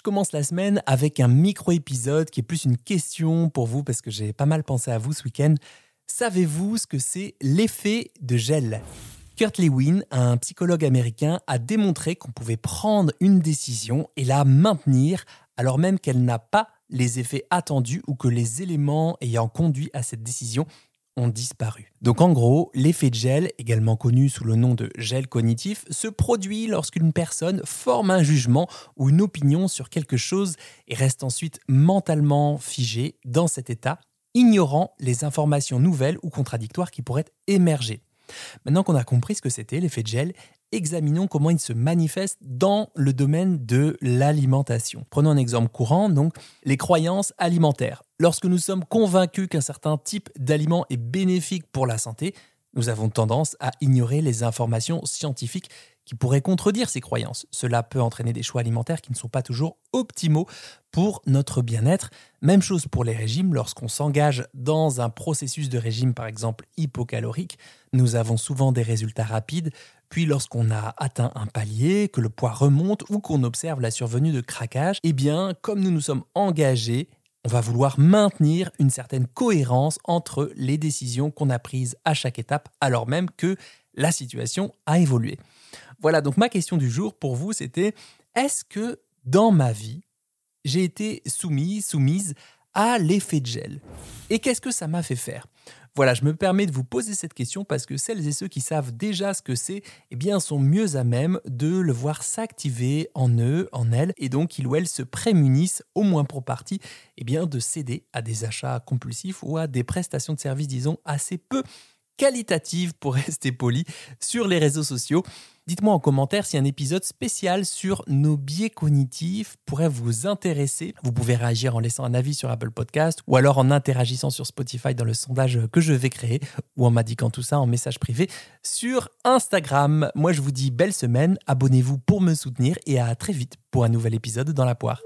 je commence la semaine avec un micro-épisode qui est plus une question pour vous parce que j'ai pas mal pensé à vous ce week-end. Savez-vous ce que c'est l'effet de gel? Kurt Lewin, un psychologue américain, a démontré qu'on pouvait prendre une décision et la maintenir alors même qu'elle n'a pas les effets attendus ou que les éléments ayant conduit à cette décision disparu. Donc en gros, l'effet de gel, également connu sous le nom de gel cognitif, se produit lorsqu'une personne forme un jugement ou une opinion sur quelque chose et reste ensuite mentalement figée dans cet état, ignorant les informations nouvelles ou contradictoires qui pourraient émerger. Maintenant qu'on a compris ce que c'était l'effet de gel, examinons comment il se manifeste dans le domaine de l'alimentation. Prenons un exemple courant, donc les croyances alimentaires. Lorsque nous sommes convaincus qu'un certain type d'aliment est bénéfique pour la santé, nous avons tendance à ignorer les informations scientifiques qui pourraient contredire ces croyances. Cela peut entraîner des choix alimentaires qui ne sont pas toujours optimaux pour notre bien-être. Même chose pour les régimes, lorsqu'on s'engage dans un processus de régime par exemple hypocalorique, nous avons souvent des résultats rapides, puis lorsqu'on a atteint un palier, que le poids remonte ou qu'on observe la survenue de craquage, eh bien comme nous nous sommes engagés, on va vouloir maintenir une certaine cohérence entre les décisions qu'on a prises à chaque étape, alors même que la situation a évolué. Voilà, donc ma question du jour pour vous, c'était est-ce que dans ma vie, j'ai été soumis, soumise à l'effet de gel? Et qu'est-ce que ça m'a fait faire? Voilà, je me permets de vous poser cette question parce que celles et ceux qui savent déjà ce que c'est, eh bien, sont mieux à même de le voir s'activer en eux, en elles, et donc ils ou elles se prémunissent, au moins pour partie, eh bien, de céder à des achats compulsifs ou à des prestations de services, disons, assez peu qualitatives, pour rester poli, sur les réseaux sociaux. Dites-moi en commentaire si un épisode spécial sur nos biais cognitifs pourrait vous intéresser. Vous pouvez réagir en laissant un avis sur Apple Podcast ou alors en interagissant sur Spotify dans le sondage que je vais créer ou en m'indiquant tout ça en message privé sur Instagram. Moi, je vous dis belle semaine, abonnez-vous pour me soutenir et à très vite pour un nouvel épisode dans la poire.